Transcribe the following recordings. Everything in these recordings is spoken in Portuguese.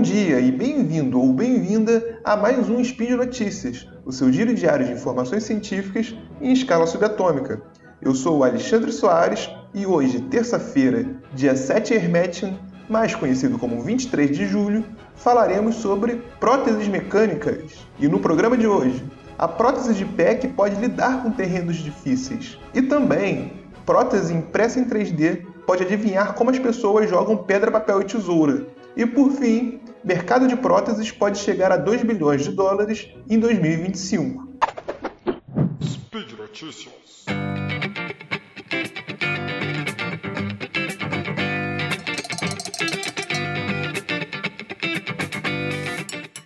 Bom dia e bem-vindo ou bem-vinda a mais um Speed Notícias, o seu giro diário de informações científicas em escala subatômica. Eu sou o Alexandre Soares e hoje, terça-feira, dia 7 Hermetian, mais conhecido como 23 de julho, falaremos sobre próteses mecânicas. E no programa de hoje, a prótese de pé que pode lidar com terrenos difíceis. E também, prótese impressa em 3D pode adivinhar como as pessoas jogam pedra, papel e tesoura. E por fim, mercado de próteses pode chegar a 2 bilhões de dólares em 2025. Speed Notícias.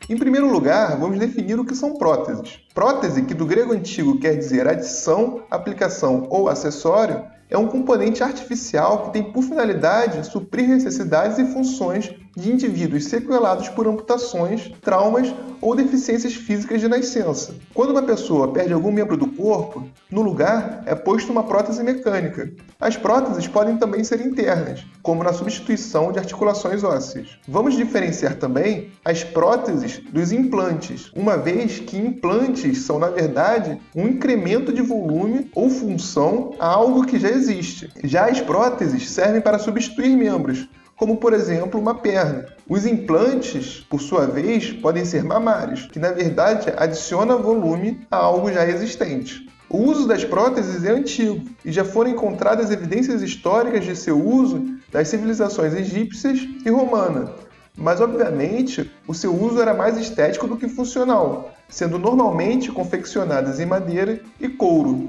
Em primeiro lugar, vamos definir o que são próteses. Prótese, que do grego antigo quer dizer adição, aplicação ou acessório, é um componente artificial que tem por finalidade suprir necessidades e funções de indivíduos sequelados por amputações, traumas ou deficiências físicas de nascença. Quando uma pessoa perde algum membro do corpo, no lugar é posto uma prótese mecânica. As próteses podem também ser internas, como na substituição de articulações ósseas. Vamos diferenciar também as próteses dos implantes, uma vez que implantes são, na verdade, um incremento de volume ou função a algo que já existe. Já as próteses servem para substituir membros, como por exemplo uma perna. Os implantes, por sua vez, podem ser mamários, que na verdade adiciona volume a algo já existente. O uso das próteses é antigo e já foram encontradas evidências históricas de seu uso das civilizações egípcias e romana. Mas, obviamente, o seu uso era mais estético do que funcional, sendo normalmente confeccionadas em madeira e couro.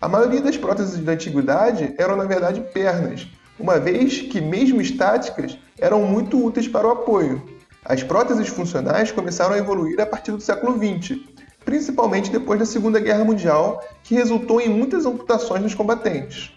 A maioria das próteses da antiguidade eram, na verdade, pernas, uma vez que, mesmo estáticas, eram muito úteis para o apoio. As próteses funcionais começaram a evoluir a partir do século XX, principalmente depois da Segunda Guerra Mundial, que resultou em muitas amputações dos combatentes.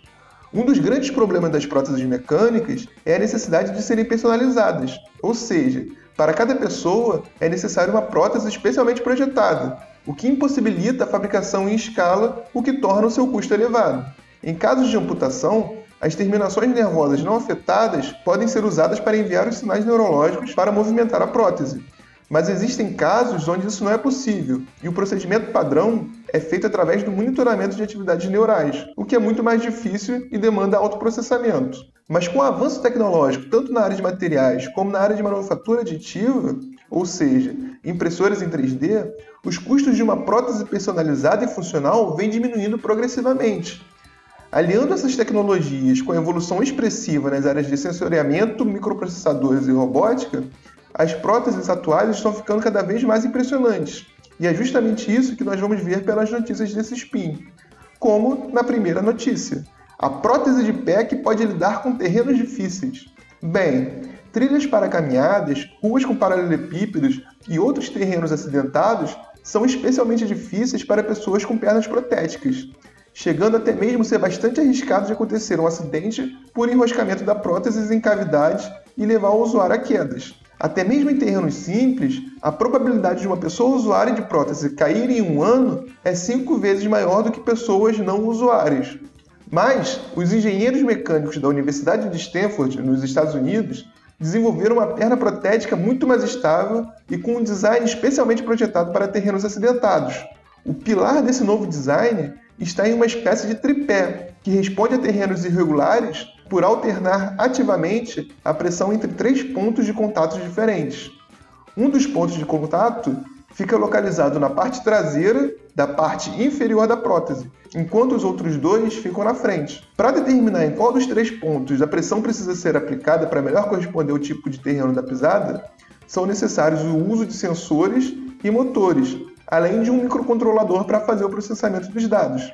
Um dos grandes problemas das próteses mecânicas é a necessidade de serem personalizadas, ou seja, para cada pessoa é necessária uma prótese especialmente projetada, o que impossibilita a fabricação em escala, o que torna o seu custo elevado. Em casos de amputação, as terminações nervosas não afetadas podem ser usadas para enviar os sinais neurológicos para movimentar a prótese. Mas existem casos onde isso não é possível, e o procedimento padrão é feito através do monitoramento de atividades neurais, o que é muito mais difícil e demanda autoprocessamento. Mas com o avanço tecnológico, tanto na área de materiais como na área de manufatura aditiva, ou seja, impressoras em 3D, os custos de uma prótese personalizada e funcional vêm diminuindo progressivamente, Aliando essas tecnologias com a evolução expressiva nas áreas de sensoriamento, microprocessadores e robótica, as próteses atuais estão ficando cada vez mais impressionantes. E é justamente isso que nós vamos ver pelas notícias desse spin. Como na primeira notícia: a prótese de pé que pode lidar com terrenos difíceis. Bem, trilhas para caminhadas, ruas com paralelepípedos e outros terrenos acidentados são especialmente difíceis para pessoas com pernas protéticas chegando até mesmo a ser bastante arriscado de acontecer um acidente por enroscamento da prótese em cavidades e levar o usuário a quedas. Até mesmo em terrenos simples, a probabilidade de uma pessoa usuária de prótese cair em um ano é cinco vezes maior do que pessoas não usuárias. Mas os engenheiros mecânicos da Universidade de Stanford, nos Estados Unidos, desenvolveram uma perna protética muito mais estável e com um design especialmente projetado para terrenos acidentados. O pilar desse novo design está em uma espécie de tripé, que responde a terrenos irregulares por alternar ativamente a pressão entre três pontos de contato diferentes. Um dos pontos de contato fica localizado na parte traseira da parte inferior da prótese, enquanto os outros dois ficam na frente. Para determinar em qual dos três pontos a pressão precisa ser aplicada para melhor corresponder ao tipo de terreno da pisada, são necessários o uso de sensores e motores, além de um microcontrolador para fazer o processamento dos dados.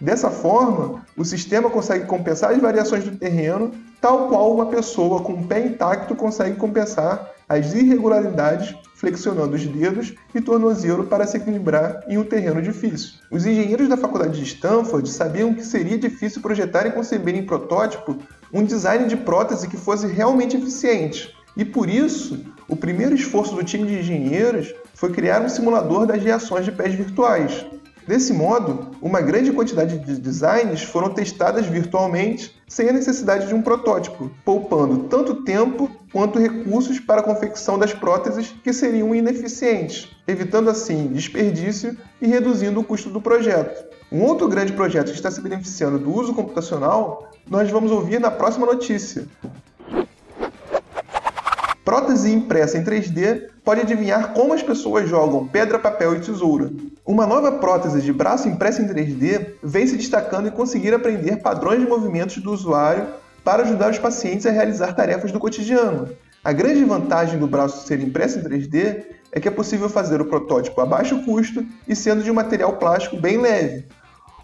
Dessa forma, o sistema consegue compensar as variações do terreno, tal qual uma pessoa com o pé intacto consegue compensar as irregularidades flexionando os dedos e tornozelo para se equilibrar em um terreno difícil. Os engenheiros da faculdade de Stanford sabiam que seria difícil projetar e conceber em protótipo um design de prótese que fosse realmente eficiente. E por isso, o primeiro esforço do time de engenheiros foi criar um simulador das reações de pés virtuais. Desse modo, uma grande quantidade de designs foram testadas virtualmente sem a necessidade de um protótipo, poupando tanto tempo quanto recursos para a confecção das próteses que seriam ineficientes, evitando assim desperdício e reduzindo o custo do projeto. Um outro grande projeto que está se beneficiando do uso computacional, nós vamos ouvir na próxima notícia. Prótese impressa em 3D pode adivinhar como as pessoas jogam pedra, papel e tesoura. Uma nova prótese de braço impressa em 3D vem se destacando em conseguir aprender padrões de movimentos do usuário para ajudar os pacientes a realizar tarefas do cotidiano. A grande vantagem do braço ser impresso em 3D é que é possível fazer o protótipo a baixo custo e sendo de um material plástico bem leve.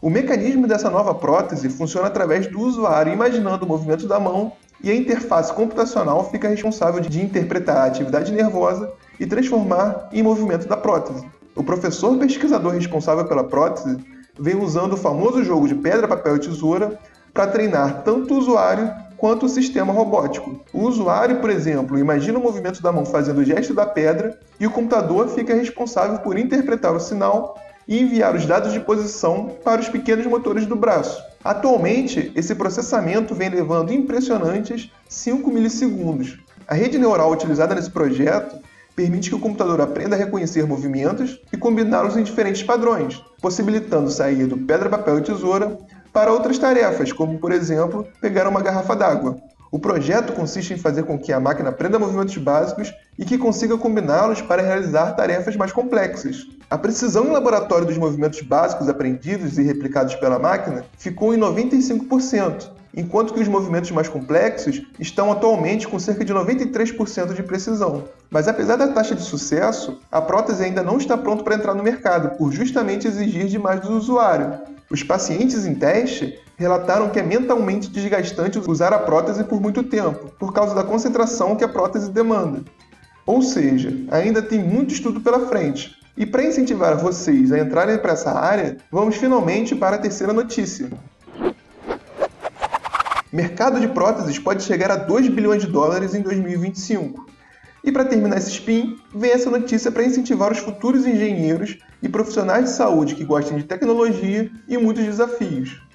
O mecanismo dessa nova prótese funciona através do usuário imaginando o movimento da mão e a interface computacional fica responsável de interpretar a atividade nervosa e transformar em movimento da prótese. O professor pesquisador responsável pela prótese vem usando o famoso jogo de pedra, papel e tesoura para treinar tanto o usuário quanto o sistema robótico. O usuário, por exemplo, imagina o movimento da mão fazendo o gesto da pedra e o computador fica responsável por interpretar o sinal e enviar os dados de posição para os pequenos motores do braço. Atualmente, esse processamento vem levando impressionantes 5 milissegundos. A rede neural utilizada nesse projeto permite que o computador aprenda a reconhecer movimentos e combiná-los em diferentes padrões, possibilitando sair do pedra, papel e tesoura para outras tarefas, como, por exemplo, pegar uma garrafa d'água. O projeto consiste em fazer com que a máquina aprenda movimentos básicos e que consiga combiná-los para realizar tarefas mais complexas. A precisão em laboratório dos movimentos básicos aprendidos e replicados pela máquina ficou em 95%, enquanto que os movimentos mais complexos estão atualmente com cerca de 93% de precisão. Mas apesar da taxa de sucesso, a prótese ainda não está pronta para entrar no mercado, por justamente exigir demais do usuário. Os pacientes em teste relataram que é mentalmente desgastante usar a prótese por muito tempo, por causa da concentração que a prótese demanda. Ou seja, ainda tem muito estudo pela frente. E para incentivar vocês a entrarem para essa área, vamos finalmente para a terceira notícia. Mercado de próteses pode chegar a 2 bilhões de dólares em 2025. E para terminar esse spin, vem essa notícia para incentivar os futuros engenheiros e profissionais de saúde que gostem de tecnologia e muitos desafios.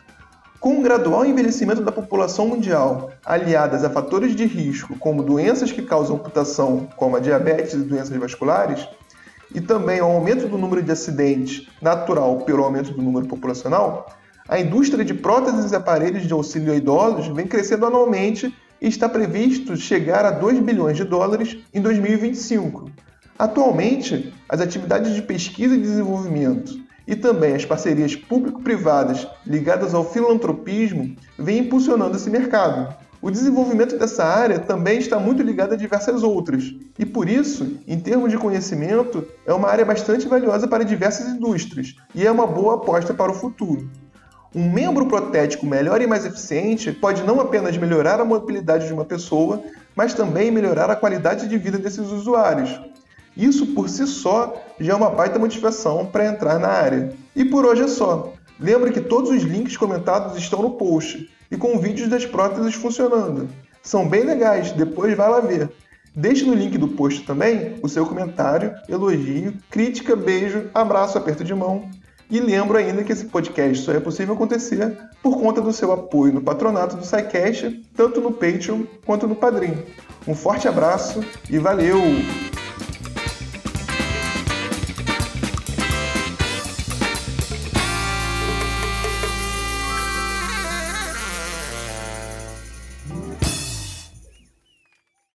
Com o gradual envelhecimento da população mundial, aliadas a fatores de risco como doenças que causam amputação, como a diabetes e doenças vasculares, e também ao aumento do número de acidentes natural pelo aumento do número populacional, a indústria de próteses e aparelhos de auxílio a idosos vem crescendo anualmente e está previsto chegar a 2 bilhões de dólares em 2025. Atualmente, as atividades de pesquisa e desenvolvimento e também as parcerias público-privadas ligadas ao filantropismo vêm impulsionando esse mercado. O desenvolvimento dessa área também está muito ligado a diversas outras, e por isso, em termos de conhecimento, é uma área bastante valiosa para diversas indústrias e é uma boa aposta para o futuro. Um membro protético melhor e mais eficiente pode não apenas melhorar a mobilidade de uma pessoa, mas também melhorar a qualidade de vida desses usuários, isso por si só já é uma baita motivação para entrar na área. E por hoje é só. Lembre que todos os links comentados estão no post e com vídeos das próteses funcionando. São bem legais, depois vai lá ver. Deixe no link do post também o seu comentário, elogio, crítica, beijo, abraço, aperto de mão. E lembro ainda que esse podcast só é possível acontecer por conta do seu apoio no patronato do SciCast, tanto no Patreon quanto no Padrim. Um forte abraço e valeu!